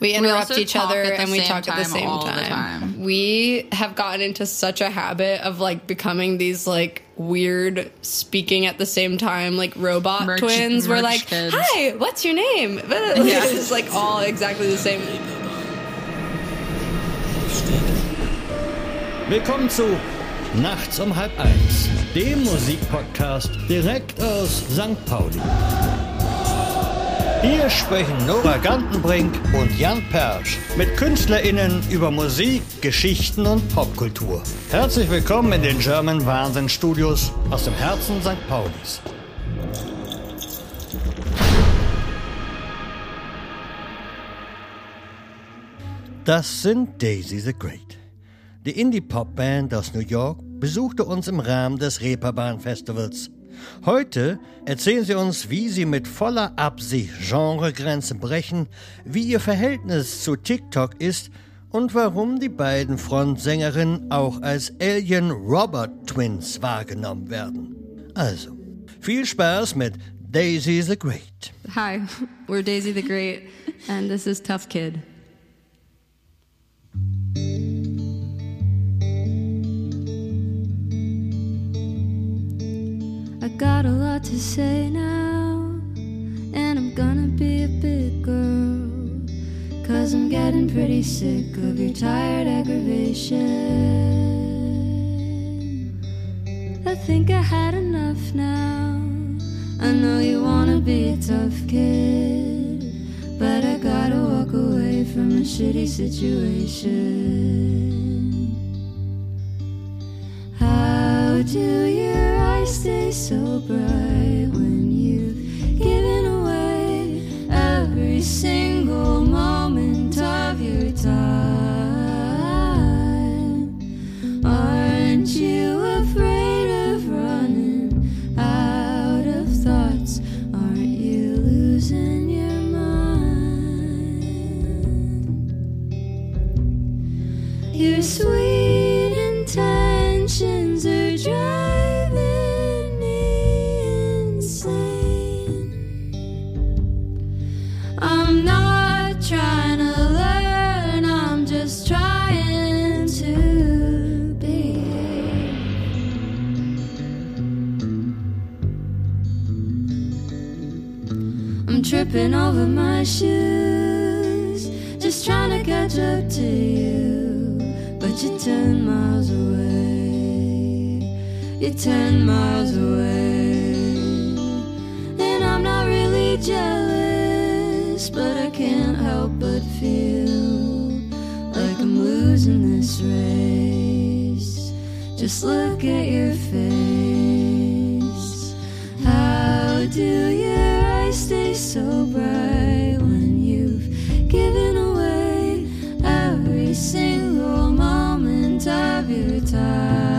We interrupt also each other at the and we talk at the time same all the time. time. We have gotten into such a habit of like becoming these like weird speaking at the same time like robot Merch- twins. We're like, kids. "Hi, what's your name?" Yeah. it's like all exactly the same. Willkommen zu Nachts um halb eins, dem Musikpodcast direkt aus St. Pauli. Hier sprechen Nora Gantenbrink und Jan Persch mit KünstlerInnen über Musik, Geschichten und Popkultur. Herzlich willkommen in den German Wahnsinn Studios aus dem Herzen St. Paulis. Das sind Daisy the Great. Die Indie-Pop-Band aus New York besuchte uns im Rahmen des Reeperbahn-Festivals. Heute erzählen sie uns, wie sie mit voller Absicht Genregrenzen brechen, wie ihr Verhältnis zu TikTok ist und warum die beiden Frontsängerinnen auch als Alien Robot Twins wahrgenommen werden. Also, viel Spaß mit Daisy the Great. Hi, we're Daisy the Great, and this is Tough Kid. Got a lot to say now, and I'm gonna be a big girl. Cause I'm getting pretty sick of your tired aggravation. I think I had enough now. I know you wanna be a tough kid, but I gotta walk away from a shitty situation. How do your eyes stay so bright when you've given away every single tripping over my shoes, just trying to catch up to you. But you're 10 miles away, you're 10 miles away. And I'm not really jealous, but I can't help but feel like I'm losing this race. Just look at your face. How do your of time?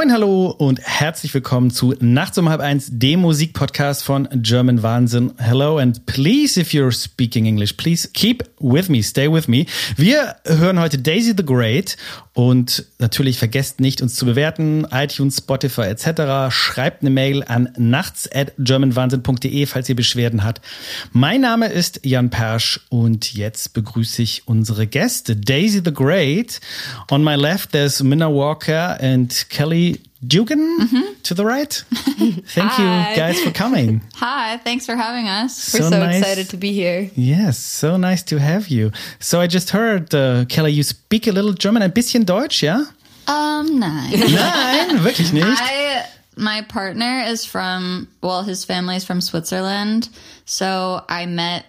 Moin, hallo und herzlich willkommen zu Nachts um halb eins, dem Musikpodcast von German Wahnsinn. Hello and please, if you're speaking English, please keep with me, stay with me. Wir hören heute Daisy the Great und natürlich vergesst nicht, uns zu bewerten, iTunes, Spotify etc. Schreibt eine Mail an nachts at germanwahnsinn.de, falls ihr Beschwerden habt. Mein Name ist Jan Persch und jetzt begrüße ich unsere Gäste. Daisy the Great. On my left, there's Minna Walker and Kelly Dugan to the right. Thank you guys for coming. Hi, thanks for having us. We're so, nice. excited to be here. Yes, so nice to have you. So I just heard, uh, Kelley, you speak a little German, ein bisschen Deutsch, ja? Um, nein. Nein, wirklich nicht. I my partner is from well, his family is from Switzerland, so I met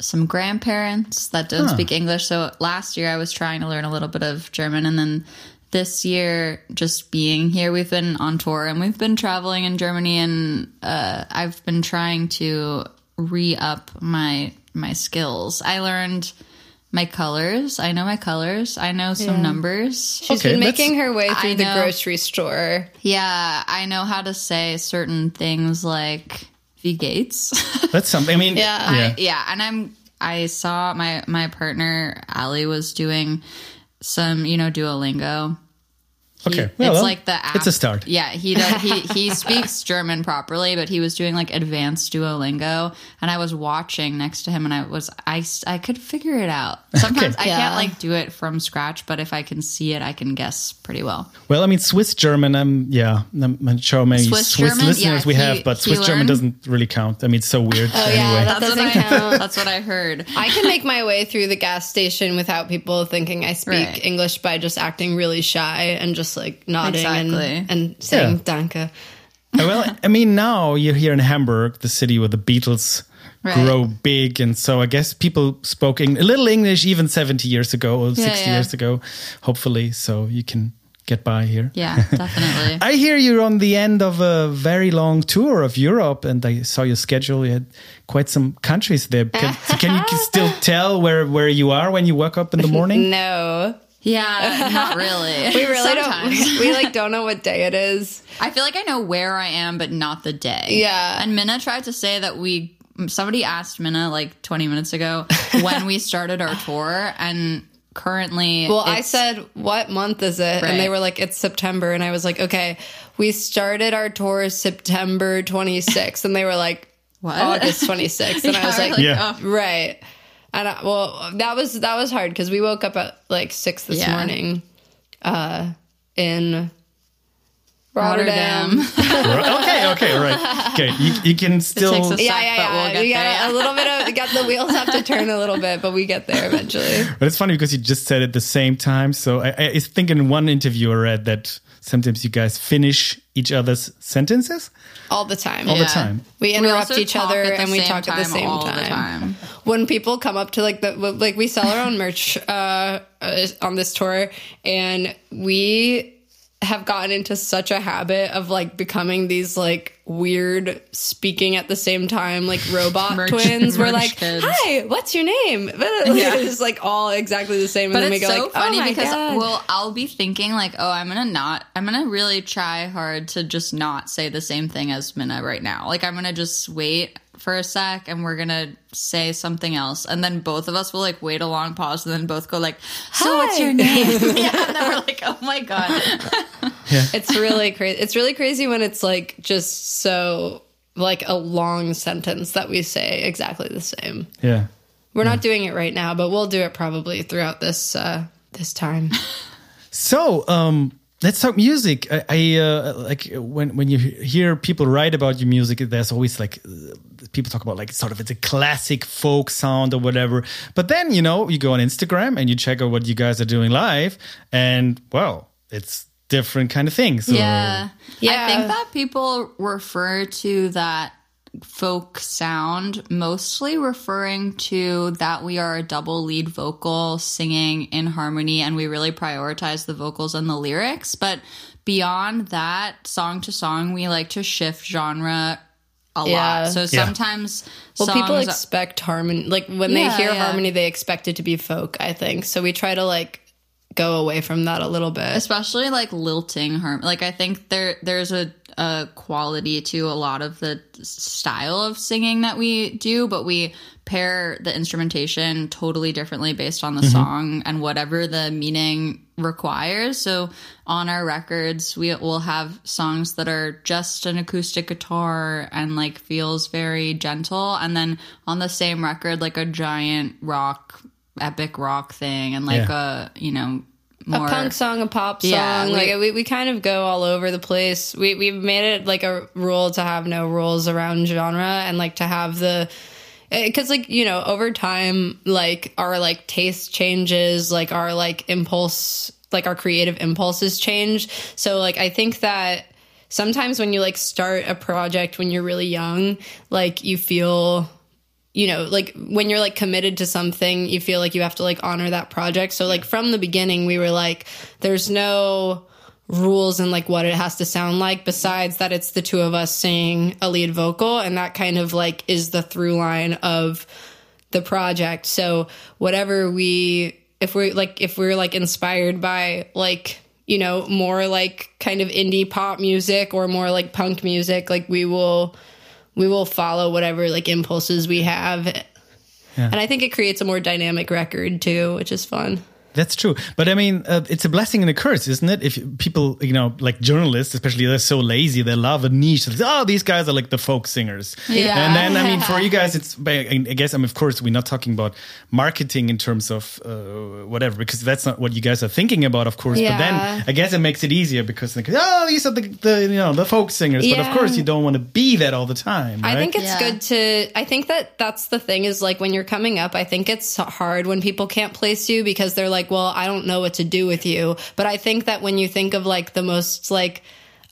some grandparents that don't Huh. speak English. So last year I was trying to learn a little bit of German, and then this year just being here, we've been on tour and we've been traveling in Germany, and uh, I've been trying to re up my my skills. I learned. My colors. I know my colors. I know some numbers. She's Okay, been making her way I through the know. grocery store. Yeah, I know how to say certain things like "wie Gates. That's something. I mean, Yeah. yeah. yeah, and I'm. I saw my my partner Ali was doing some, you know, Duolingo. He- Okay, it's well, like the app. it's a start. Yeah, he does. He he speaks German properly, but he was doing like advanced Duolingo, and I was watching next to him, and I was I I could figure it out. Sometimes I Yeah. can't like do it from scratch, but if I can see it, I can guess pretty well. Well, I mean, Swiss German, um, yeah, I'm not sure how many Swiss Swiss, German? listeners Yeah, we he- have, but he Swiss German doesn't really count. I mean, it's so weird. Oh, anyway. yeah, that That's what doesn't I count. that's what I heard. I can make my way through the gas station without people thinking I speak Right. English by just acting really shy and just like nodding Exactly. and, and saying Yeah. danke. well, I mean, now you're here in Hamburg, the city where the Beatles Right. grow big, and so I guess people spoke Eng- a little English even 70 years ago or 60 yeah. years ago, hopefully, so you can get by here. Yeah, definitely. I hear you're on the end of a very long tour of Europe, and I saw your schedule. You had quite some countries there. Can, can you still tell where, where you are when you wake up in the morning? No. Yeah, not really. We really Sometimes. don't we like don't know what day it is. I feel like I know where I am, but not the day. Yeah. And Mina tried to say that we. Somebody asked Mina like 20 minutes ago when we started our tour, and currently. Well, I said, "What month is it?" And they were like, "It's September." And I was like, "Okay, we started our tour September 26th." And they were like, What? August 26th." And I was we're like, Yeah. oh. "Right." And I, well, that was that was hard because we woke up at like six this Yeah. morning, uh, in Rotterdam. Rotterdam. okay, okay, right. Okay, you, you can still. takes us- Yeah, Suck, yeah, yeah. we'll get you there, a little bit of got the wheels have to turn a little bit, but we get there eventually. But it's funny because you just said it at the same time. So I, I think in one interview I read that sometimes you guys finish each other's sentences All the time. all the time. We interrupt also each other and we talk at the time same all the time. time. When people come up to like the like we sell our own merch uh, uh, on this tour, and we have gotten into such a habit of like becoming these like weird speaking at the same time like robot Merch- twins. We're like, kids. "Hi, what's your name?" But yeah. It's like all exactly the same, and But then we it's go so like, oh funny "Oh because God." well, I'll be thinking like, oh, I'm gonna not, I'm gonna really try hard to just not say the same thing as Mina right now. Like, I'm gonna just wait for a sec, and we're gonna say something else, and then both of us will like wait a long pause, and then both go like, so what's your name? yeah, and then we're like, oh my god, yeah. it's really crazy. It's really crazy when it's like just so like a long sentence that we say exactly the same. Yeah. We're not doing it right now, but we'll do it probably throughout this uh this time. So, um, let's talk music. I, I uh, like when when you hear people write about your music, there's always like people talk about like sort of it's a classic folk sound or whatever. But then you know you go on Instagram and you check out what you guys are doing live, and well, it's different kind of things. So- yeah, Yeah. I think that people refer to that folk sound mostly referring to that we are a double lead vocal singing in harmony and we really prioritize the vocals and the lyrics but beyond that song to song we like to shift genre a Yeah. lot so sometimes Well, people songs- expect harmony. Like when they hear yeah. harmony, they expect it to be folk. I think so. We try to like go away from that a little bit. especially like lilting harmony. like i think there there's a, a quality to a lot of the style of singing that we do but we pair the instrumentation totally differently based on the mm-hmm. song and whatever the meaning requires so on our records we will have songs that are just an acoustic guitar and like feels very gentle and then on the same record like a giant rock epic rock thing and like a you know more a punk song, a pop song. Yeah, we- like we, we kind of go all over the place. We we've made it like a rule to have no rules around genre and like to have the because like you know over time like our like taste changes like our like impulse like our creative impulses change. So like i think that sometimes when you like start a project when you're really young like you feel you know like when you're like committed to something you feel like you have to like honor that project. So like from the beginning we were like there's no rules and like what it has to sound like besides that it's the two of us singing a lead vocal and that kind of like is the through line of the project. So whatever we if we're like if we're like inspired by like you know more like kind of indie pop music or more like punk music like we will we will follow whatever like impulses we have. And i think it creates a more dynamic record too which is fun That's true, but I mean, uh, it's a blessing and a curse, isn't it? If people, you know, like journalists, especially, they're so lazy, they love a niche. It's, oh, these guys are like the folk singers, Yeah. And then, I mean, for you guys, it's. I guess, I mean, of course, we're not talking about marketing in terms of uh, whatever, because that's not what you guys are thinking about, of course. Yeah. But then, I guess it makes it easier because, like, oh, these are the, the you know the folk singers. Yeah. But of course, you don't want to be that all the time. Right? I think it's Yeah. good to. I think that that's the thing is like when you're coming up, I think it's hard when people can't place you because they're like, well, I don't know what to do with you. But I think that when you think of like the most like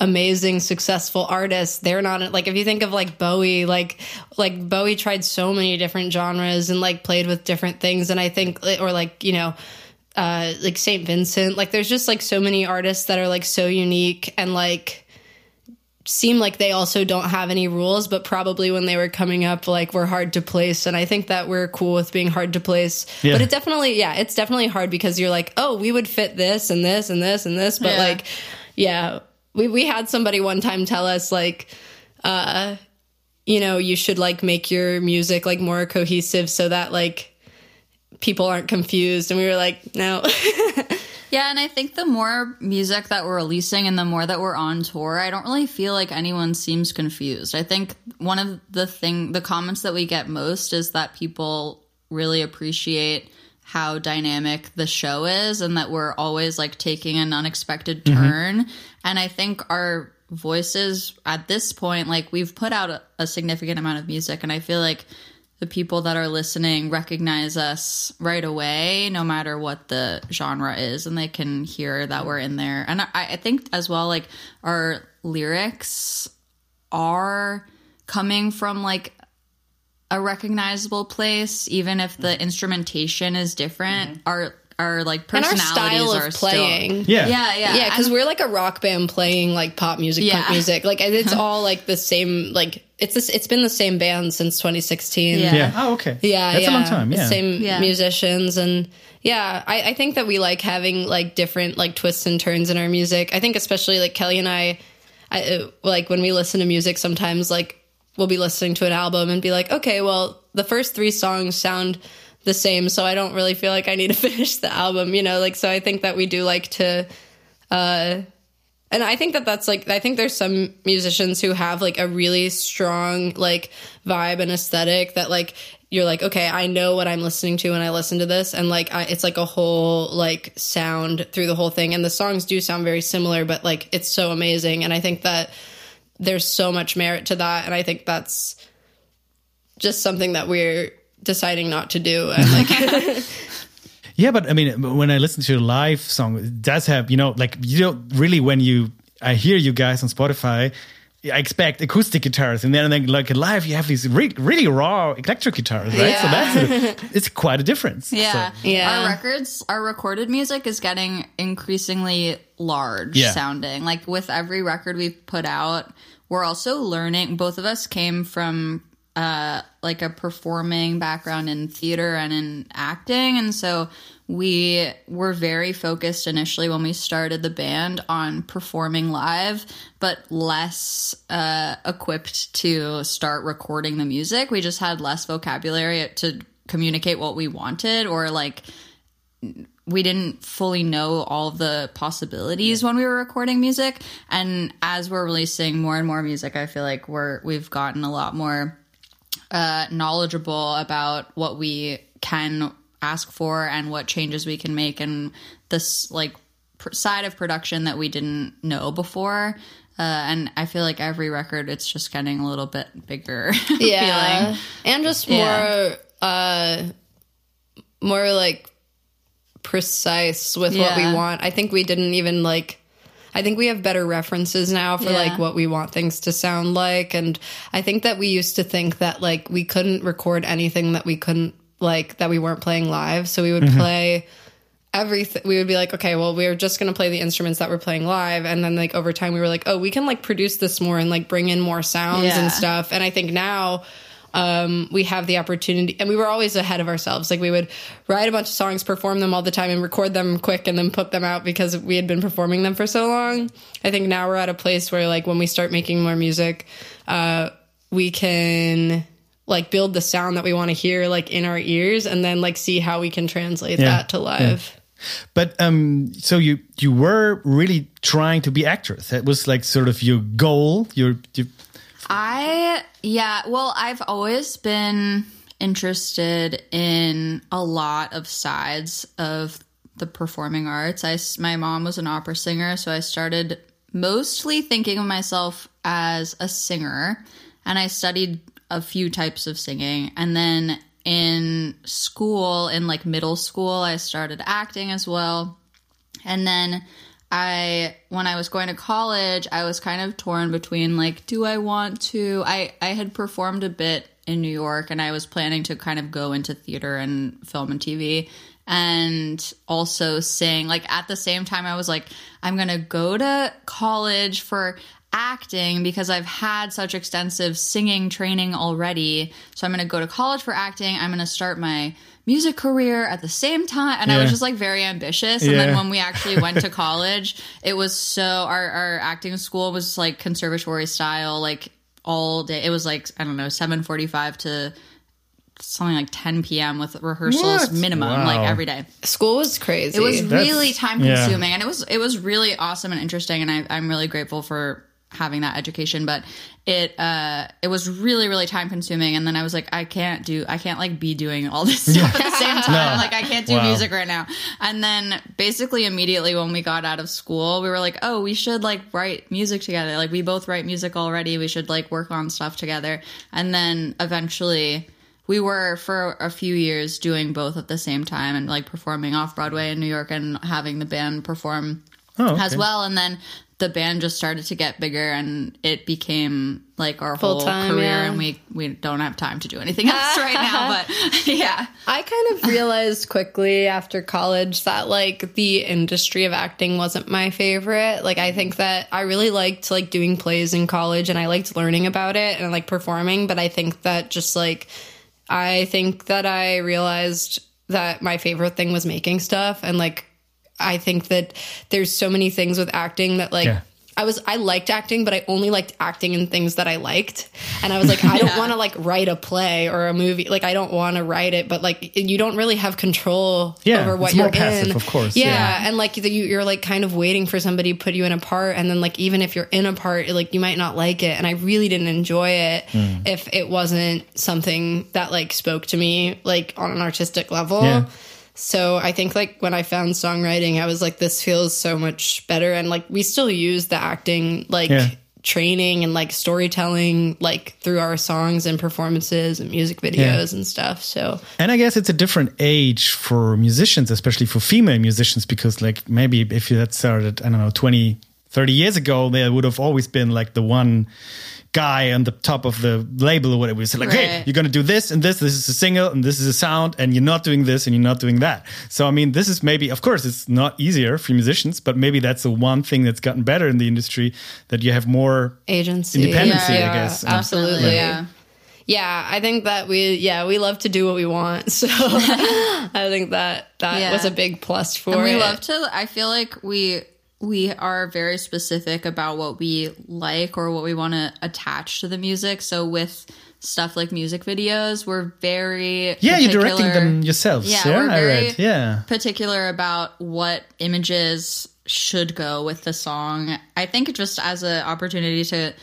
amazing successful artists they're not like if you think of like bowie like like bowie tried so many different genres and like played with different things and i think or like you know uh like saint vincent like there's just like so many artists that are like so unique and like seem like they also don't have any rules, but probably when they were coming up, like were hard to place. And I think that we're cool with being hard to place. Yeah. But it definitely, yeah, it's definitely hard because you're like, oh, we would fit this and this and this and this. But Yeah. like, yeah, we, we had somebody one time tell us like, uh, you know, you should like make your music like more cohesive so that like people aren't confused. And we were like, no. Yeah, and I think the more music that we're releasing and the more that we're on tour, I don't really feel like anyone seems confused. I think one of the thing the comments that we get most is that people really appreciate how dynamic the show is and that we're always like taking an unexpected mm-hmm. turn. And I think our voices at this point like we've put out a, a significant amount of music and I feel like the people that are listening recognize us right away, no matter what the genre is, and they can hear that we're in there. And I, I think as well, like our lyrics are coming from like a recognizable place, even if the instrumentation is different. Mm-hmm. Our our like and our personalities style are of playing. Yeah. Still, yeah, yeah, Yeah, because we're like a rock band playing like pop music, Yeah. punk music. Like and it's all like the same. Like it's this, it's been the same band since 2016. Yeah. Yeah. Oh, okay. yeah, That's yeah. a long time. Yeah. same Yeah. musicians and yeah, I, I think that we like having like different like twists and turns in our music. I think especially like Kelley and I, I uh, like when we listen to music, sometimes like we'll be listening to an album and be like, okay, well the first three songs sound the same, so I don't really feel like I need to finish the album, you know. Like so, I think that we do like to. uh and I think that that's like I think there's some musicians who have like a really strong like vibe and aesthetic that like you're like okay I know what I'm listening to when I listen to this and like I, it's like a whole like sound through the whole thing and the songs do sound very similar but like it's so amazing and I think that there's so much merit to that and I think that's just something that we're deciding not to do and like Yeah, but I mean, when I listen to a live song, it does have, you know, like you don't really when you I hear you guys on Spotify, I expect acoustic guitars, and then, then like live, you have these re- really raw electric guitars, right? So that's a, it's quite a difference. Yeah. So- Yeah. Our records, our recorded music is getting increasingly large Yeah. sounding. Like with every record we've put out, we're also learning. Both of us came from uh, like a performing background in theater and in acting. And so we were very focused initially when we started the band on performing live, but less uh, equipped to start recording the music. We just had less vocabulary to communicate what we wanted or like we didn't fully know all of the possibilities when we were recording music and as we're releasing more and more music i feel like we're we've gotten a lot more uh, knowledgeable about what we can ask for and what changes we can make and this like pr- side of production that we didn't know before uh, and I feel like every record, it's just getting a little bit bigger. yeah feeling. and just Yeah. more uh more like precise with what we want i think we didn't even like i think we have better references now for Yeah. like what we want things to sound like. And i think that we used to think that like we couldn't record anything that we couldn't like that we weren't playing live. So we would mm-hmm. play everything we would be like okay well we are just going to play the instruments that we're playing live. And then like over time we were like oh we can like produce this more and like bring in more sounds Yeah. and stuff. And i think now um, we have the opportunity and we were always ahead of ourselves like we would write a bunch of songs perform them all the time and record them quick and then put them out because we had been performing them for so long i think now we're at a place where like when we start making more music uh, we can like build the sound that we want to hear like in our ears and then like see how we can translate Yeah. that to live But um, so you you were really trying to be actress. That was like sort of your goal. Your, your I yeah, well, I've always been interested in a lot of sides of the performing arts. I, my mom was an opera singer, so I started mostly thinking of myself as a singer, and I studied a few types of singing, and then in school in like middle school I started acting as well. And then I when I was going to college, I was kind of torn between like do I want to I I had performed a bit in New York and I was planning to kind of go into theater and film and TV and also sing like at the same time I was like I'm going to go to college for acting because I've had such extensive singing training already. So I'm going to go to college for acting. I'm going to start my music career at the same time. And I was just like very ambitious. And Yeah. then when we actually went to college, it was so, our, our acting school was like conservatory style, like all day. It was like, I don't know, 745 to something like 10 p.m. with rehearsals What? minimum, Wow. like every day. school was crazy It was That's- really time yeah. consuming, and it was it was really awesome and interesting, and I, I'm really grateful for having that education. But it uh, it was really really time consuming, and then I was like, I can't do, I can't like be doing all this stuff at the same time. Like I can't do Wow. music right now. And then basically immediately when we got out of school, we were like, oh, we should like write music together. Like we both write music already. We should like work on stuff together. And then eventually we were for a few years doing both at the same time and like performing off Broadway in New York and having the band perform Oh, okay. as well. And then the band just started to get bigger and it became like our whole Full-time, career yeah. and we we don't have time to do anything else right now but yeah I kind of realized quickly after college that like the industry of acting wasn't my favorite. Like I think that I really liked like doing plays in college and I liked learning about it and like performing, but I think that just like I think that I realized that my favorite thing was making stuff and like I think that there's so many things with acting that like Yeah. I was I liked acting, but I only liked acting in things that I liked. And I was like, I don't want to like write a play or a movie. Like I don't want to write it, but like you don't really have control Yeah, over what it's you're passive, in. of course, Yeah, yeah. and like you, you're like kind of waiting for somebody to put you in a part, and then like even if you're in a part, like you might not like it. And I really didn't enjoy it Hmm. if it wasn't something that like spoke to me like on an artistic level. Yeah. So I think like when I found songwriting, I was like, this feels so much better. And like we still use the acting like Yeah. training and like storytelling like through our songs and performances and music videos and stuff. So And I guess it's a different age for musicians, especially for female musicians, because like maybe if you had started, I don't know, 20, 30 years ago, there would have always been like the one guy on the top of the label or whatever. It's like, hey, you're going to do this and this. This is a single and this is a sound and you're not doing this and you're not doing that. So, I mean, this is maybe, of course, it's not easier for musicians, but maybe that's the one thing that's gotten better in the industry that you have more agency, Independency, I Yeah, guess. absolutely. yeah yeah, I think that we yeah we love to do what we want. So I think that that Yeah. was a big plus for and we it. love to i feel like we we are very specific about what we like or what we want to attach to the music so with stuff like music videos we're very Yeah, you're directing them yourselves. Yeah, Yeah, we're I read. Yeah. particular about what images should go with the song. I think just as an opportunity to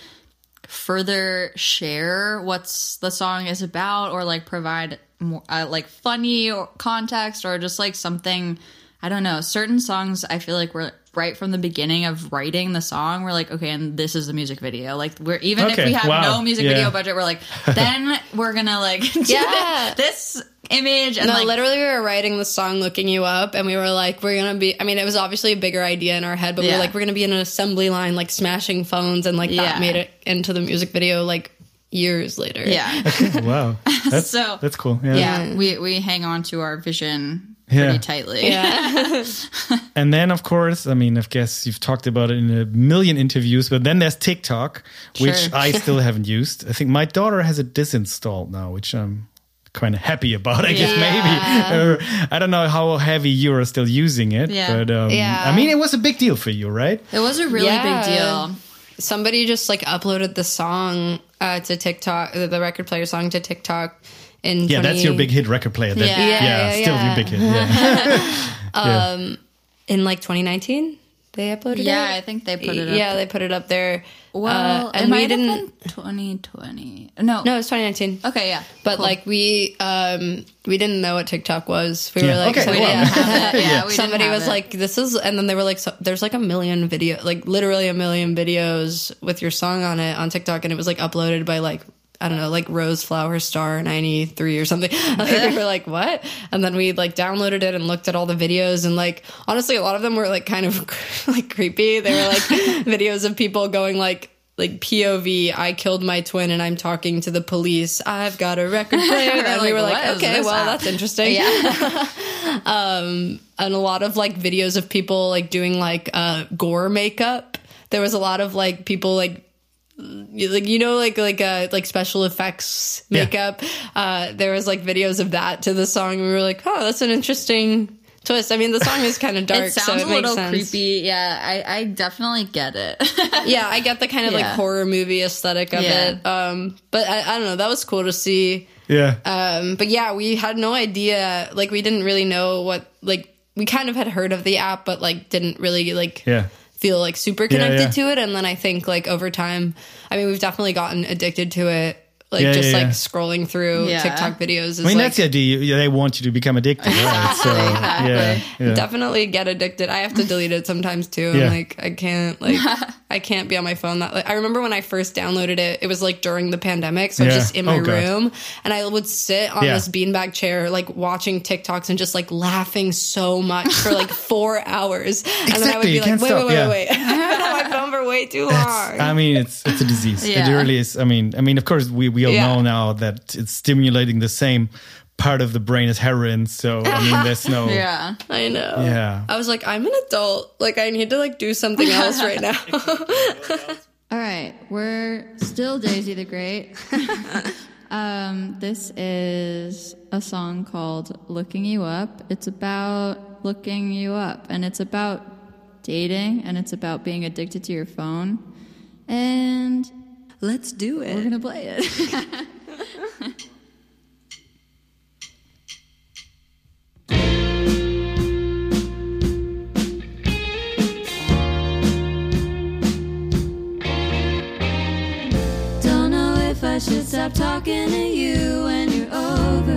further share what's the song is about or like provide more uh, like funny or context or just like something I don't know. Certain songs I feel like we're right from the beginning of writing the song, we're like, okay, and this is the music video. Like we're even if we have wow, no music yeah. video budget, we're like, then we're gonna like do Yeah. this image and no, like literally, we were writing the song "Looking You Up," and we were like, "We're gonna be." I mean, it was obviously a bigger idea in our head, but we Yeah. were like, "We're gonna be in an assembly line, like smashing phones," and like Yeah. that made it into the music video like years later. yeah. Wow. That's, So- that's cool. Yeah. yeah, we we hang on to our vision Yeah. pretty tightly. yeah, And then, of course, I mean, I guess you've talked about it in a million interviews, but then there's TikTok, which I still haven't used. I think my daughter has it disinstalled now, which I'm kind of happy about, I guess, maybe. Or, I don't know how heavy you are still using it, Yeah. but um, Yeah. I mean, it was a big deal for you, right? It was a really Yeah. big deal. somebody just like uploaded the song uh, to TikTok, the the record player song to TikTok. In Yeah, 20 that's your big hit record player. That, Yeah. yeah, Yeah, yeah, still yeah. your big hit. Yeah. Yeah. in like 2019. They uploaded Yeah, it. I think they put it up. Yeah, they put it up there. Well, uh, and we might have didn't. been 2020. No. No, it was 2019. Okay, yeah. But Cool. like we um we didn't know what TikTok was. We Yeah. were like Okay, somebody, well. we didn't have it. Yeah, we somebody was it. like this is and then they were like so, there's like a million video like literally a million videos with your song on it on TikTok and it was like uploaded by like I don't know, like Rose Flower Star 93 or something. Like, we were like, what? And then we like downloaded it and looked at all the videos. And like, honestly, a lot of them were like kind of like creepy. They were like videos of people going like, like POV, I killed my twin and I'm talking to the police. I've got a record player. and we were like, okay, well, app? that's interesting. Yeah. and a lot of like videos of people like doing like uh gore makeup. There was a lot of like people like like you know like like uh like special effects Yeah. makeup. Uh there was like videos of that to the song. We were like, "Oh, that's an interesting twist." I mean, the song is kind of dark, it sounds so it a little sense. creepy. Yeah, I, I definitely get it. Yeah, I get the kind of like horror movie aesthetic of Yeah. it. Um but I, I don't know, that was cool to see. Yeah. Um, but yeah, we had no idea. Like, we didn't really know what. Like, we kind of had heard of the app, but like, didn't really like yeah. Feel like super connected yeah. to it. And then I think like over time, I mean, we've definitely gotten addicted to it. Like Yeah, just yeah, like yeah. scrolling through Yeah. TikTok videos. Is I mean, like, that's the idea. You- They want you to become addicted, right? So, yeah. yeah. definitely get addicted. I have to delete it sometimes too. Yeah. I'm like, I can't like, I can't be on my phone that. Like, I remember when I first downloaded it, it was like during the pandemic, so I was just in my Oh, room, and I would sit on Yeah. this beanbag chair, like watching TikToks and just like laughing so much for like four hours, and then I Exactly, would be like, wait, stop, wait, yeah. wait, wait, I've been on my phone for way too long. I mean, it's it's a disease. Yeah. It really is. I mean, I mean, of course, we we all Yeah. know now that it's stimulating the same part of the brain is heroin. So I mean, there's no. yeah. I know. Yeah. I was like, I'm an adult. Like, I need to like do something else right now. All right, we're still Daisy the Great. um, this is a song called Looking You Up. It's about looking you up, and it's about dating, and it's about being addicted to your phone. And Let's do it. we're going to play it. I should stop talking to you when you're over.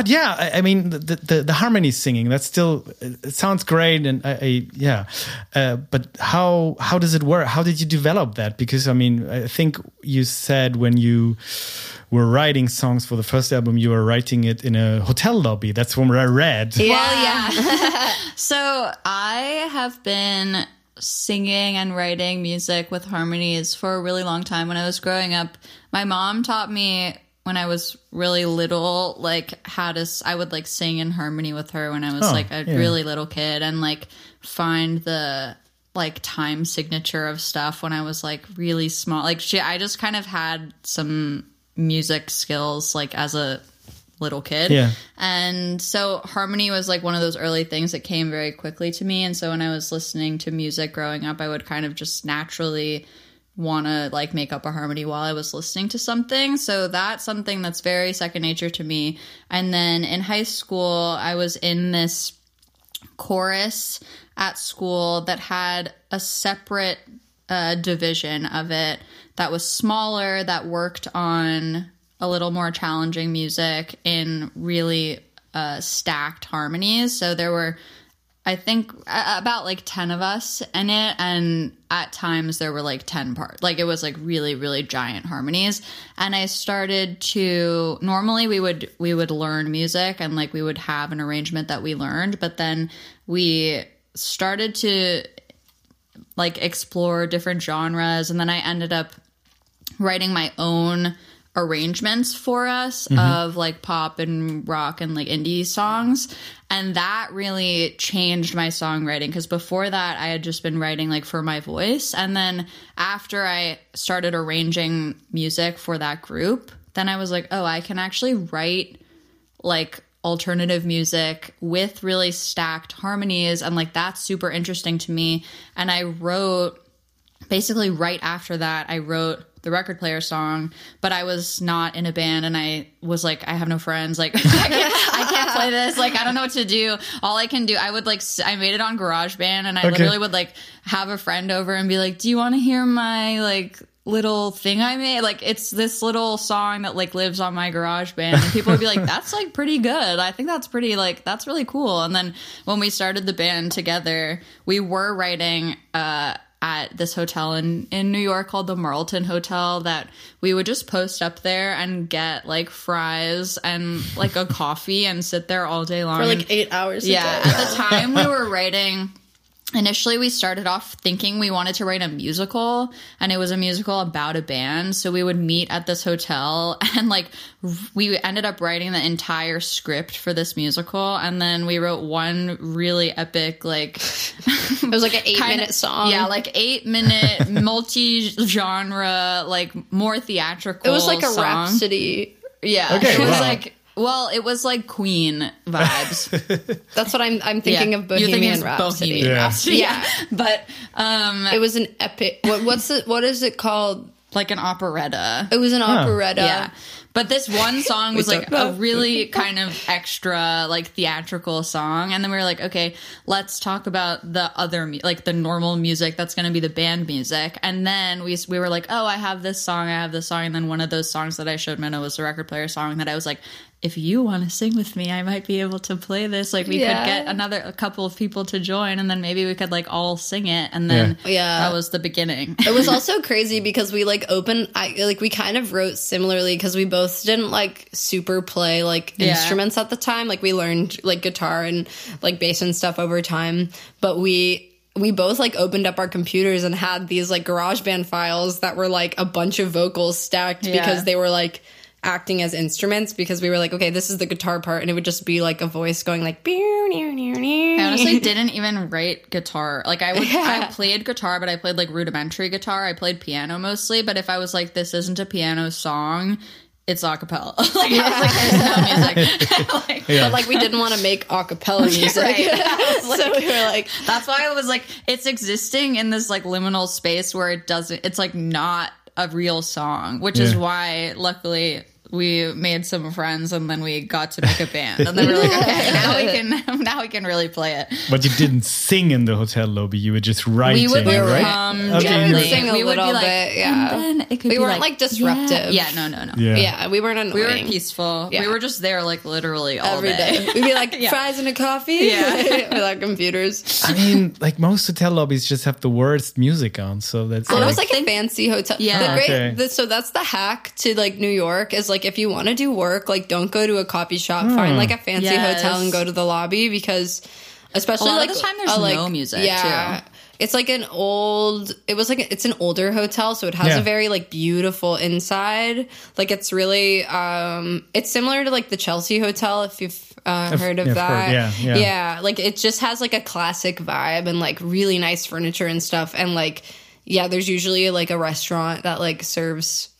But yeah, I, I mean, the, the the harmony singing that's still it sounds great, and I, I yeah. Uh, but how how does it work? How did you develop that? Because I mean, I think you said when you were writing songs for the first album, you were writing it in a hotel lobby. That's what I read. Yeah. Well, yeah. so I have been singing and writing music with harmonies for a really long time. When I was growing up, my mom taught me when I was really little, like how to. I would like sing in harmony with her when I was Oh, like a yeah. really little kid, and like find the like time signature of stuff when I was like really small. Like she, I just kind of had some music skills like as a little kid. Yeah. And so harmony was like one of those early things that came very quickly to me. And so when I was listening to music growing up, I would kind of just naturally want to like make up a harmony while I was listening to something. So that's something that's very second nature to me. And then in high school, I was in this chorus at school that had a separate uh, division of it that was smaller that worked on a little more challenging music in really uh, stacked harmonies. So there were, I think, about like 10 of us in it. And at times there were like 10 parts. Like it was like really, really giant harmonies. And I started to, normally we would, we would learn music and like we would have an arrangement that we learned. But then we started to like explore different genres. And then I ended up writing my own arrangements for us mm-hmm. of like pop and rock and like indie songs. And that really changed my songwriting because before that I had just been writing like for my voice. And then after I started arranging music for that group then I was like oh I can actually write like alternative music with really stacked harmonies. And like that's super interesting to me. And I wrote basically right after that I wrote the record player song but I was not in a band and I was like I have no friends. Like I can't, I can't play this. Like I don't know what to do. All I can do I would like I made it on GarageBand and I Okay. literally would like have a friend over and be like do you want to hear my like little thing I made? Like it's this little song that like lives on my GarageBand and people would be like that's like pretty good. I think that's pretty like that's really cool. And then when we started the band together we were writing uh at this hotel in in New York called the Marlton Hotel that we would just post up there and get like fries and like a coffee and sit there all day long For like eight hours. yeah, at the time we were writing initially we started off thinking we wanted to write a musical and it was a musical about a band so we would meet at this hotel and like we ended up writing the entire script for this musical and then we wrote one really epic like It was like an eight minute of- song. yeah like eight minute multi-genre like more theatrical it was like a song. rhapsody. yeah Okay, it was wow. like well it was like queen vibes That's what I'm. I'm thinking Yeah. of You're thinking Bohemian it's Rhapsody. Bohemian Yeah. Rhapsody. Yeah. but um It was an epic. What, what's it? What is it called? like an operetta It was an operetta. Yeah. But this one song was like don't a really kind of extra, like theatrical song. And then we were like, okay, let's talk about the other, mu- like the normal music that's going to be the band music. And then we, we were like, oh, I have this song, I have this song. And then one of those songs that I showed Mina was the record player song that I was like, if you want to sing with me, I might be able to play this. Like we Yeah. could get another, a couple of people to join and then maybe we could like all sing it. And then Yeah. Yeah. that was the beginning. It was also crazy because we like opened. I like we kind of wrote similarly because we both didn't like super play like Yeah. instruments at the time. Like we learned like guitar and like bass and stuff over time, but we we both like opened up our computers and had these like GarageBand files that were like a bunch of vocals stacked because they were like acting as instruments because we were like okay this is the guitar part and it would just be like a voice going like I honestly didn't even write guitar. Like I would, I played guitar, but I played like rudimentary guitar. I played piano mostly. But if I was like, this isn't a piano song, it's a cappella. like I was like, there's no music. like, but like we didn't want to make a cappella music right. so we were like That's why I was like, it's existing in this like liminal space where it doesn't. It's like not a real song, which is why luckily. We made some friends and then we got to make a band. And then we were like, okay, now we can now we can really play it. But you didn't sing in the hotel lobby. You were just writing, We would right? um, Okay, generally, you sing a we would be little like, bit, yeah. and then it could We be weren't, like, disruptive. Yeah, yeah no, no, no. yeah. Yeah, we weren't annoying. We were peaceful. Yeah. We were just there like literally all every day. day. We'd be like Yeah. fries and a coffee. Yeah. with our computers. I mean, like most hotel lobbies just have the worst music on, so that's Well, it was like a fancy hotel. Yeah. The great, Okay. the, so that's the hack to like New York is like if you want to do work, like don't go to a coffee shop. Find like a fancy Yes. hotel and go to the lobby because, especially A lot of like the time there's a, like, no music, Yeah. It's like an old. It was like it's an older hotel, so it has Yeah. a very like beautiful inside. Like it's really, um it's similar to like the Chelsea Hotel if you've uh, heard of yeah, of course, that. yeah, yeah. yeah, like it just has like a classic vibe and like really nice furniture and stuff. And like, yeah, there's usually like a restaurant that like serves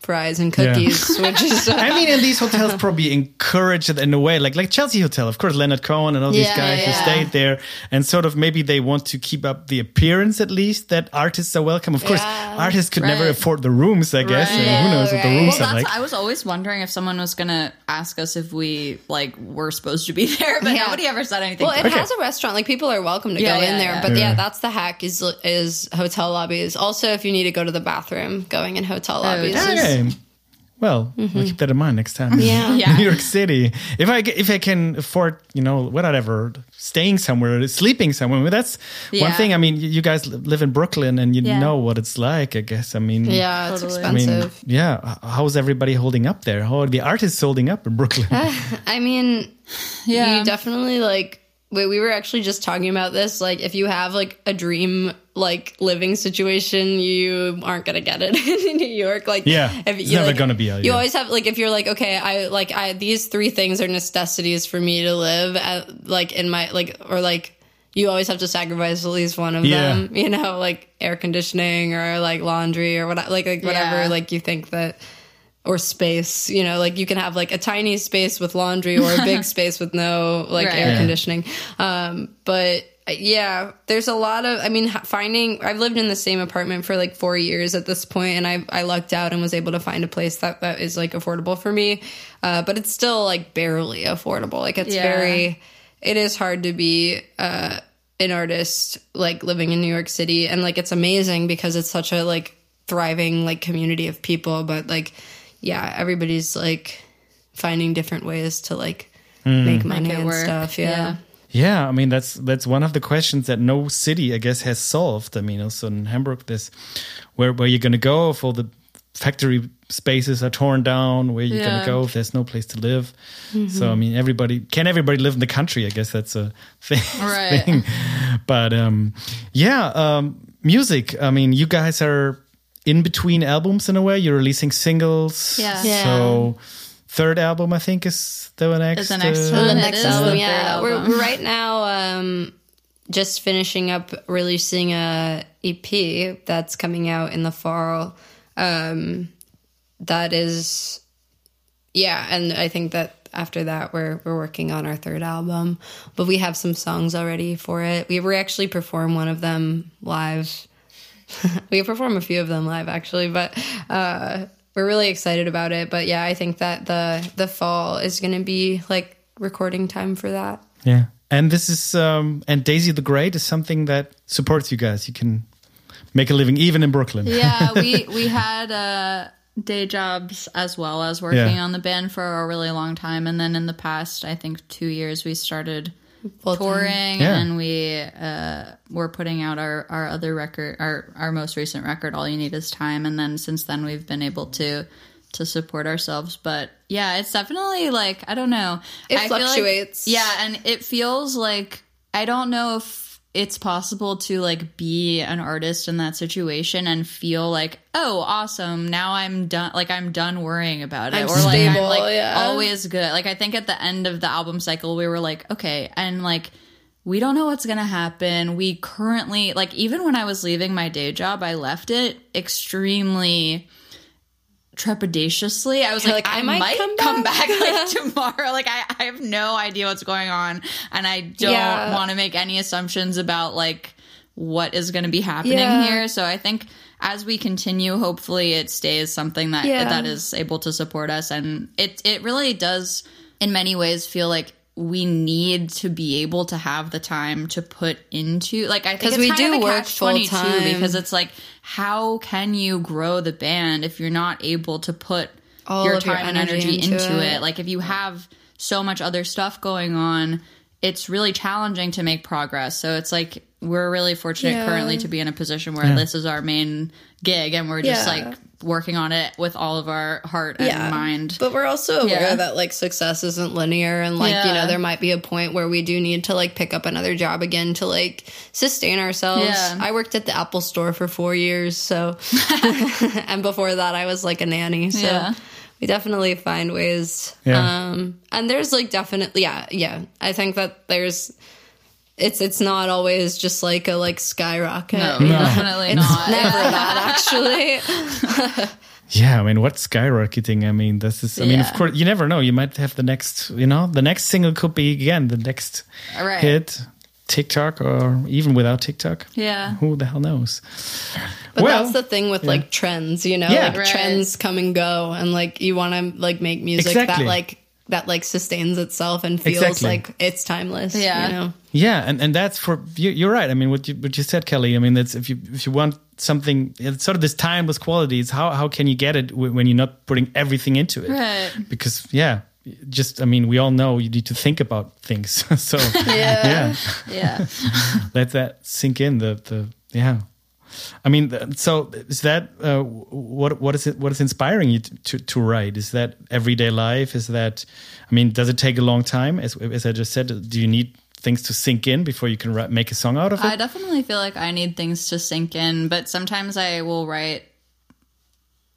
fries and cookies, which is I mean, and these hotels probably encourage it in a way, like like Chelsea Hotel, of course, Leonard Cohen and all these Yeah, guys who yeah. stayed there, and sort of maybe they want to keep up the appearance at least that artists are welcome. Of course, Yeah. artists could never afford the rooms, I guess. Right. and who knows what the rooms Well, are like? I was always wondering if someone was gonna ask us if we like were supposed to be there, but Yeah. nobody ever said anything. well, it Okay. has a restaurant. Like people are welcome to Yeah, go yeah, in there, yeah. but yeah. Yeah. that's the hack is is hotel lobbies. Also, if you need to go to the bathroom, going in hotel oh, lobbies. yeah. Is- Okay. Well, we'll keep that in mind next time. Mm-hmm. Yeah. Yeah. New York City. If I if I can afford, you know, whatever, staying somewhere, sleeping somewhere, that's one thing. I mean, you you guys live in Brooklyn and you Yeah. know what it's like. I guess. I mean, Yeah, it's Totally. I mean, expensive. yeah. How's everybody holding up there? How are the artists holding up in Brooklyn? I mean, Yeah. you definitely like. We, we were actually just talking about this. Like, if you have like a dream like living situation, you aren't gonna get it in New York. Like, Yeah, if it's you, never like, gonna be out, You yeah. always have like if you're like, okay, I like I these three things are necessities for me to live. At, like in my like or like. You always have to sacrifice at least one of Yeah. them, you know, like air conditioning or like laundry or what, like like whatever, Yeah. like you think that or space you know like you can have like a tiny space with laundry or a big space with no like Right. air Yeah. conditioning um but yeah there's a lot of i mean finding i've lived in the same apartment for like four years at this point and i i lucked out and was able to find a place that that is like affordable for me uh but it's still like barely affordable like it's Yeah. very it is hard to be uh an artist like living in New York City and like it's amazing because it's such a like thriving like community of people but like yeah everybody's like finding different ways to like make money Make and work. stuff yeah. Yeah. Yeah, I mean that's that's one of the questions that no city, I guess, has solved. I mean, also in Hamburg, this where where you're gonna go if all the factory spaces are torn down. Where you Yeah. gonna go if there's no place to live? So I mean, everybody can everybody live in the country? I guess that's a thing. Right. thing. But um, yeah, um, music. I mean, you guys are in between albums in a way. You're releasing singles. Yeah. Yeah. So third album, I think, is the next. Is the next uh, one. the next is album. third Yeah, we're, album. we're right now um, just finishing up releasing a EP that's coming out in the fall. Um, that is, yeah, and I think that after that we're we're working on our third album, but we have some songs already for it. We we actually perform one of them live. we perform a few of them live actually, but uh, we're really excited about it. But yeah, I think that the the fall is going to be like recording time for that. Yeah. And this is um and Daisy the Great is something that supports you guys. You can make a living even in Brooklyn. yeah, we we had uh, day jobs as well as working Yeah. on the band for a really long time, and then in the past, I think two years, we started Full-time. touring, Yeah. and we uh, were putting out our our other record, our our most recent record, "All You Need Is Time," and then since then, we've been able to to support ourselves. But yeah, it's definitely like I don't know, It I feel like- fluctuates. yeah, and it feels like I don't know if it's possible to like be an artist in that situation and feel like, oh, awesome, now I'm done. Like I'm done worrying about it, I'm or like stable, I'm like yeah. always good. Like I think at the end of the album cycle, we were like, okay, and like. We don't know what's going to happen. We currently, like, even when I was leaving my day job, I left it extremely trepidatiously. I was like, like, I, might might, come come, back. back, like tomorrow. Like I, I have no idea what's going on, and I don't Yeah. want to make any assumptions about like what is going to be happening Yeah. here. So I think as we continue, hopefully it stays something that Yeah. that is able to support us, and it it really does in many ways feel like. We need to be able to have the time to put into like I think 'Cause it's we kind do of a work catch-22 full-time. because it's like how can you grow the band if you're not able to put All your of your time and energy energy into, into it. it. Like if you have so much other stuff going on, it's really challenging to make progress. So it's like we're really fortunate Yeah. currently to be in a position where this is our main gig and we're just Yeah. like working on it with all of our heart and mind. But we're also aware Yeah. that like success isn't linear and like, you know, there might be a point where we do need to like pick up another job again to like sustain ourselves. Yeah. I worked at the Apple store for four years, so and before that I was like a nanny. So Yeah. we definitely find ways. Yeah. Um and there's like definitely yeah, yeah. I think that there's it's it's not always just like a like skyrocket. no, definitely not. Never that actually. Yeah, I mean, what's skyrocketing? I mean, this is. I mean, of course, you never know. You might have the next. You know, the next single could be again the next Right. hit, TikTok, or even without TikTok. Yeah. Who the hell knows? But Well, that's the thing with like trends, you know, Yeah. like Right. trends come and go, and like you want to like make music Exactly. that like that like sustains itself and feels Exactly. like it's timeless. Yeah. you know. Yeah, and, and that's for you, you're right. I mean, what you what you said, Kelley. I mean, that's if you if you want something, it's sort of this timeless qualities. How how can you get it when you're not putting everything into it? Right. Because yeah, just I mean, we all know you need to think about things. so yeah, Yeah. let that sink in. The the yeah. I mean, so is that uh, what what is it? What is inspiring you to, to to write? Is that everyday life? Is that? I mean, does it take a long time? As as I just said, do you need things to sink in before you can write, make a song out of it? I definitely feel like I need things to sink in, but sometimes I will write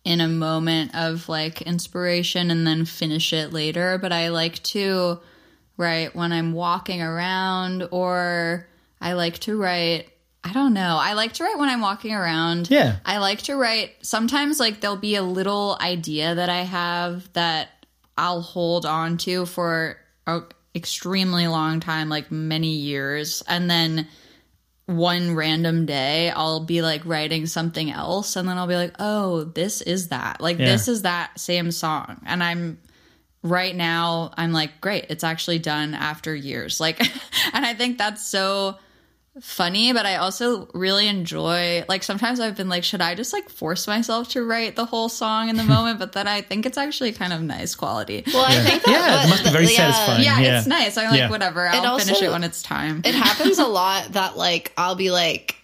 in a moment of like inspiration and then finish it later. But I like to write when I'm walking around, or I like to write. I don't know. I like to write when I'm walking around. Yeah. I like to write sometimes like there'll be a little idea that I have that I'll hold on to for an extremely long time, like many years, and then one random day I'll be like writing something else and then I'll be like, "Oh, this is that. Like Yeah. this is that same song." And I'm right now I'm like, "Great, it's actually done after years." Like and I think that's so funny, but I also really enjoy like sometimes I've been like, should I just like force myself to write the whole song in the moment? But then I think it's actually kind of nice quality. Well, I think that yeah, it what- must be very yeah, satisfying. yeah, yeah. it's nice. I'm like, Yeah. whatever. I'll also- finish it when it's time. It happens a lot that like I'll be like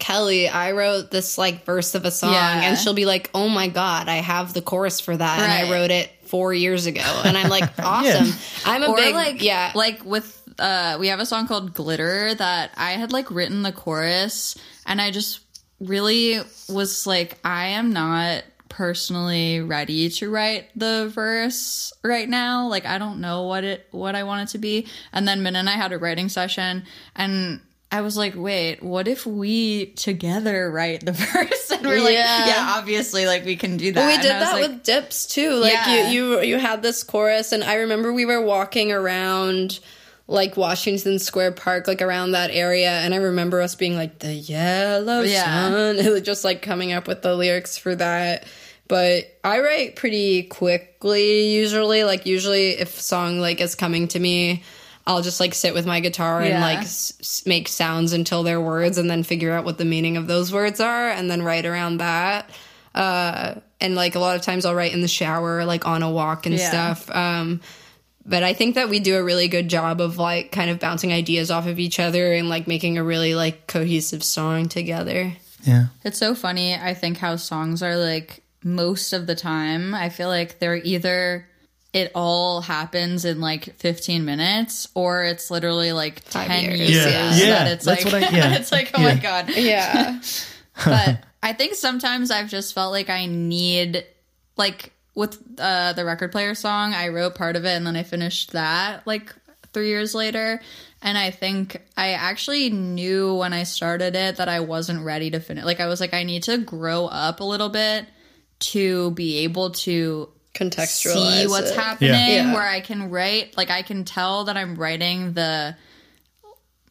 Kelley, I wrote this like verse of a song, Yeah. and she'll be like, "Oh my god, I have the chorus for that, and I wrote it four years ago." And I'm like, "Awesome!" I'm a or big like yeah, like with uh we have a song called glitter that i had like written the chorus and i just really was like i am not personally ready to write the verse right now like i don't know what it what i want it to be and then min and i had a writing session and I was like, wait, what if we together write the verse? And we're like, Yeah. yeah, obviously, like we can do that. Well, we did that like, with dips too. Like Yeah. you, you, you had this chorus, and I remember we were walking around like Washington Square Park, like around that area, and I remember us being like the yellow Yeah. sun, just like coming up with the lyrics for that. But I write pretty quickly usually. Like usually, if song like is coming to me. I'll just like sit with my guitar and like s- make sounds until they're words and then figure out what the meaning of those words are and then write around that uh and like a lot of times i'll write in the shower like on a walk and Yeah. stuff um but i think that we do a really good job of like kind of bouncing ideas off of each other and like making a really like cohesive song together Yeah. It's so funny. I think how songs are like most of the time. I feel like they're either it all happens in like 15 minutes or it's literally like Five 10 years. years. Yeah. Yeah. that it's That's like, what I- yeah. it's like, oh Yeah. my God. yeah But I think sometimes I've just felt like I need, like with uh, the record player song, I wrote part of it and then I finished that like three years later. And I think I actually knew when I started it that I wasn't ready to finish. Like I was like, I need to grow up a little bit to be able to contextualize see what's it. happening Yeah. where I can write like I can tell that I'm writing the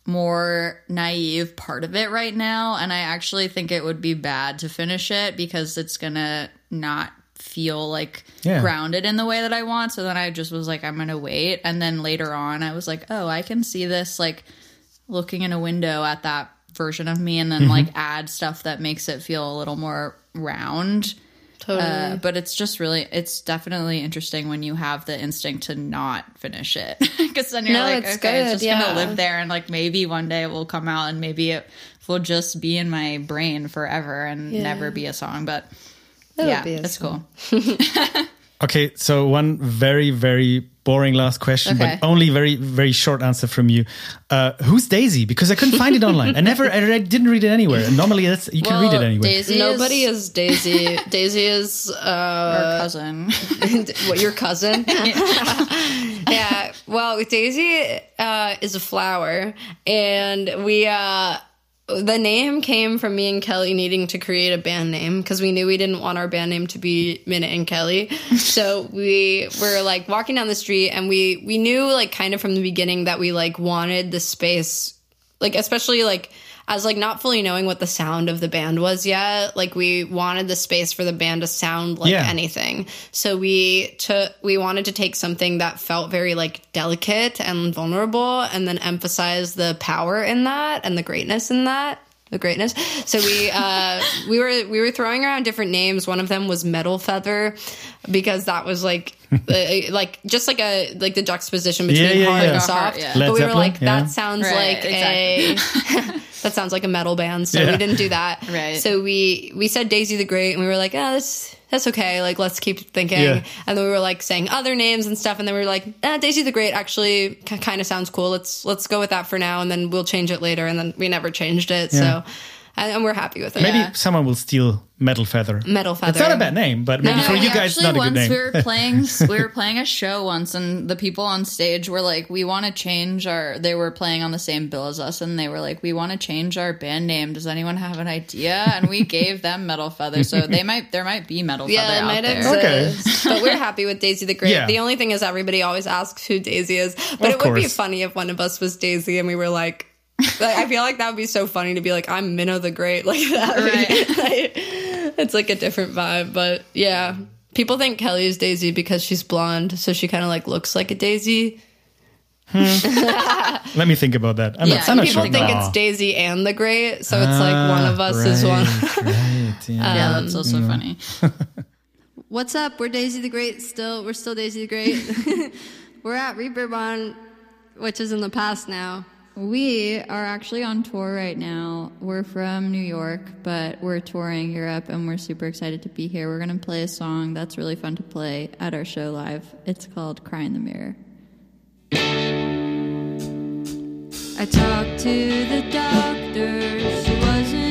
more naive part of it right now and I actually think it would be bad to finish it because it's going to not feel like Yeah. grounded in the way that I want so then I just was like I'm going to wait and then later on I was like oh I can see this like looking in a window at that version of me and then like add stuff that makes it feel a little more round totally uh, but it's just really, it's definitely interesting when you have the instinct to not finish it. Because then you're No, like, it's okay, it's just yeah. going to live there. And like maybe one day it will come out and maybe it will just be in my brain forever and Yeah. never be a song. But That'll yeah, be a it's cool. Okay, so one very, very boring last question, Okay. but only very, very short answer from you. Uh, who's Daisy? Because I couldn't find it online. I never, I read, didn't read it anywhere. And normally, that's, you can read it anywhere. Daisy Nobody is is Daisy. Daisy is our uh, cousin. what your cousin? yeah. Well, Daisy uh, is a flower, and we uh, the name came from me and Kelley needing to create a band name because we knew we didn't want our band name to be Mina and Kelly. so we were like walking down the street, and we we knew like kind of from the beginning that we like wanted the space like especially like as like not fully knowing what the sound of the band was yet like we wanted the space for the band to sound like Yeah. anything so we took we wanted to take something that felt very like delicate and vulnerable and then emphasize the power in that and the greatness in that the greatness so we uh we were we were throwing around different names one of them was metal feather because that was like uh, like just like a like the juxtaposition between Yeah, yeah, hard yeah. and Like heart, soft yeah. Led but we were Zeppelin, like yeah. that sounds Right, like a that sounds like a metal band so Yeah. we didn't do that Right. so we we said daisy the great and we were like oh that's that's okay like let's keep thinking Yeah. and then we were like saying other names and stuff and then we were like eh, daisy the great actually k- kind of sounds cool let's let's go with that for now and then we'll change it later and then we never changed it Yeah. so and, and we're happy with it Maybe Yeah. someone will steal Metal Feather. Metal Feather. It's not a bad name, but maybe No, for you guys, actually not a good once name. we were playing we were playing a show once and the people on stage were like we want to change our they were playing on the same bill as us and they were like we want to change our band name does anyone have an idea and we gave them metal feather so they might there might be metal Yeah, feather it out might there exist. but we're happy with Daisy the Great. Yeah. The only thing is everybody always asks who Daisy is. But Of it would be funny if one of us was Daisy and we were like like, I feel like that would be so funny to be like, I'm Mina the Great, like that. Right. it's like a different vibe, but yeah. People think Kelley is Daisy because she's blonde, so she kind of like looks like a Daisy. Let me think about that. I'm Yeah, not, I'm not People sure. think No. it's Daisy and the Great, so it's like one of us Ah, is one. right, right, yeah. yeah that's also funny What's up? We're Daisy the Great still. We're still Daisy the Great. we're at Reeperbahn, which is in the past now. We are actually on tour right now. We're from New York, but we're touring Europe and we're super excited to be here. We're going to play a song that's really fun to play at our show live. It's called Cry in the Mirror. I talked to the doctor. She wasn't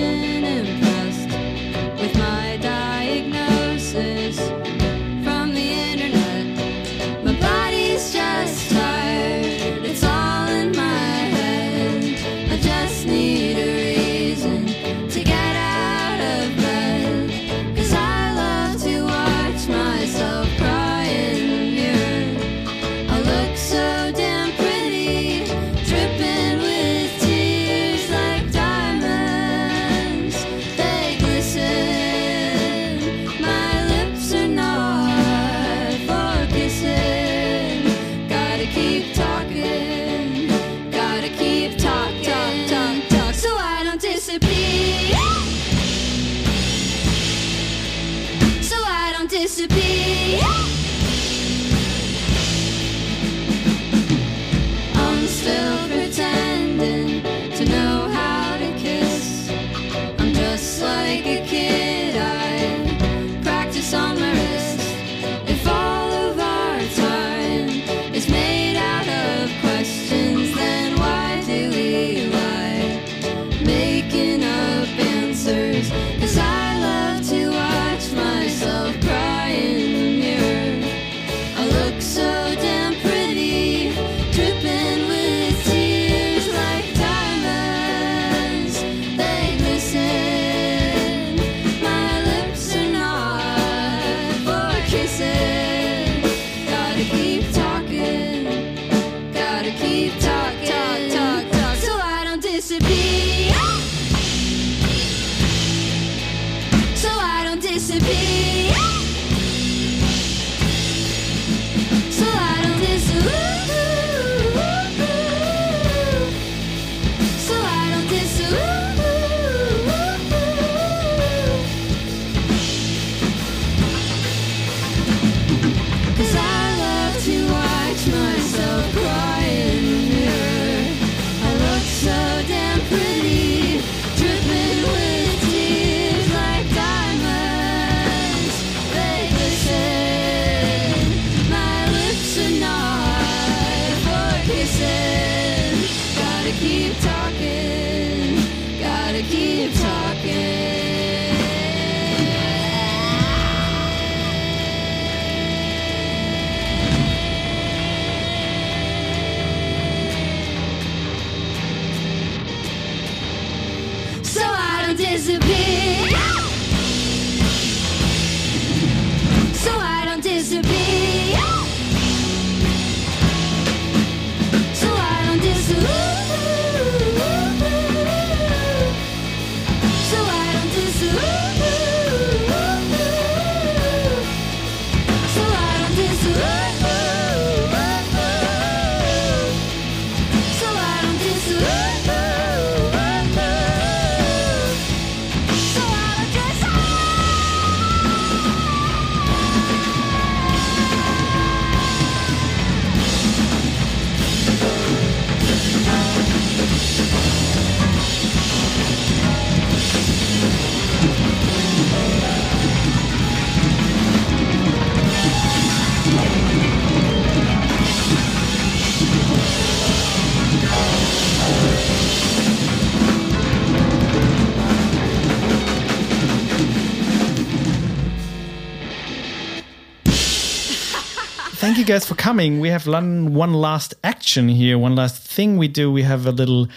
you guys for coming. We have one, one last action here, one last thing we do. We have a little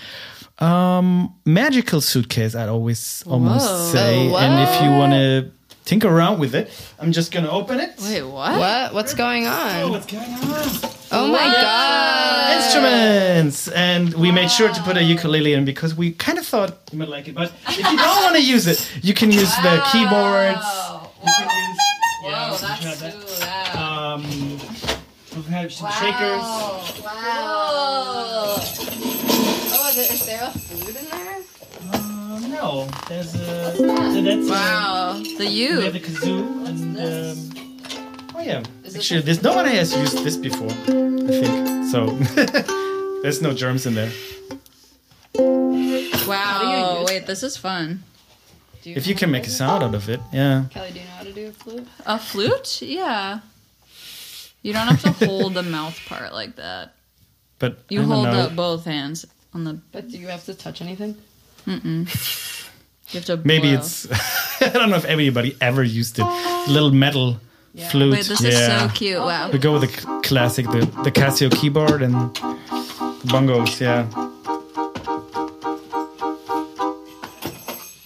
um, magical suitcase, I'd always almost Whoa. say. Oh, and if you want to tinker around with it, I'm just going to open it. Wait, what? What? What's going Oh, on? what's going on? Oh my god. Instruments! And we made sure to put a ukulele in because we kind of thought you might like it. But if you don't want to use it, you can use the keyboards. You can use, yeah, we can that. Um, we have some shakers. Wow! Oh, is, it, is there a food in there? Um, no, there's a. So that's Wow. The Uh, we have the kazoo and. Um, oh yeah. Actually, there's no one has used this before. I think so. there's no germs in there. Wow. Wait, this is fun. If you can make a sound out of it, yeah. Kelley, do you know how to do a flute? A flute? Yeah. You don't have to hold the mouth part like that. But You I hold know. the, both hands on the. But do you have to touch anything? You have to. Maybe blow. it's. I don't know if anybody ever used it. Little metal flute. Wait, this yeah. is so cute. Wow. We go with the classic, the, the Casio keyboard and the bongos. Yeah.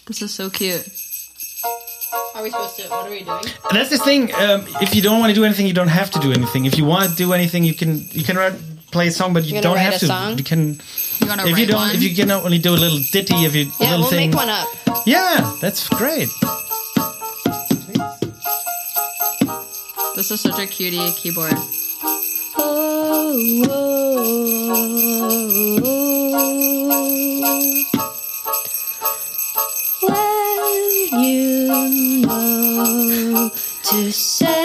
This is so cute. Are we supposed to? What are we doing? That's the thing. Um, if you don't want to do anything, you don't have to do anything. If you want to do anything, you can you can write, play a song, but you You're don't gonna have write to. song? You can. You want to If write you don't, one? if you can only do a little ditty, if you a Yeah, little we'll thing, make one up. yeah, that's great. This is such a cutie keyboard. When say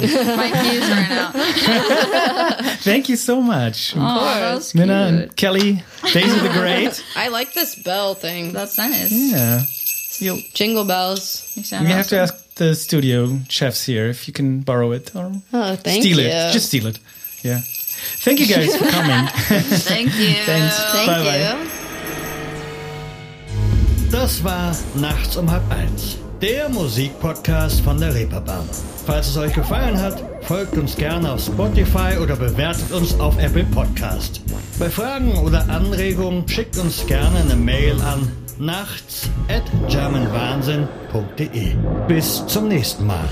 My keys ran out. Thank you so much, Oh, that was Mina and Kelley. Daisy the Great. I like this bell thing. That's nice. Yeah. You Jingle bells. You sound you have to ask the studio chefs here if you can borrow it or Oh, thank steal you. it. Just steal it. Yeah. Thank you guys for coming. Thank you. Thanks. thank bye bye. you. Das war Nachts um halb eins, der Musikpodcast von der Reeperbahn. Falls es euch gefallen hat, folgt uns gerne auf Spotify oder bewertet uns auf Apple Podcast. Bei Fragen oder Anregungen schickt uns gerne eine Mail an nachts at germanwahnsinn.de. Bis zum nächsten Mal.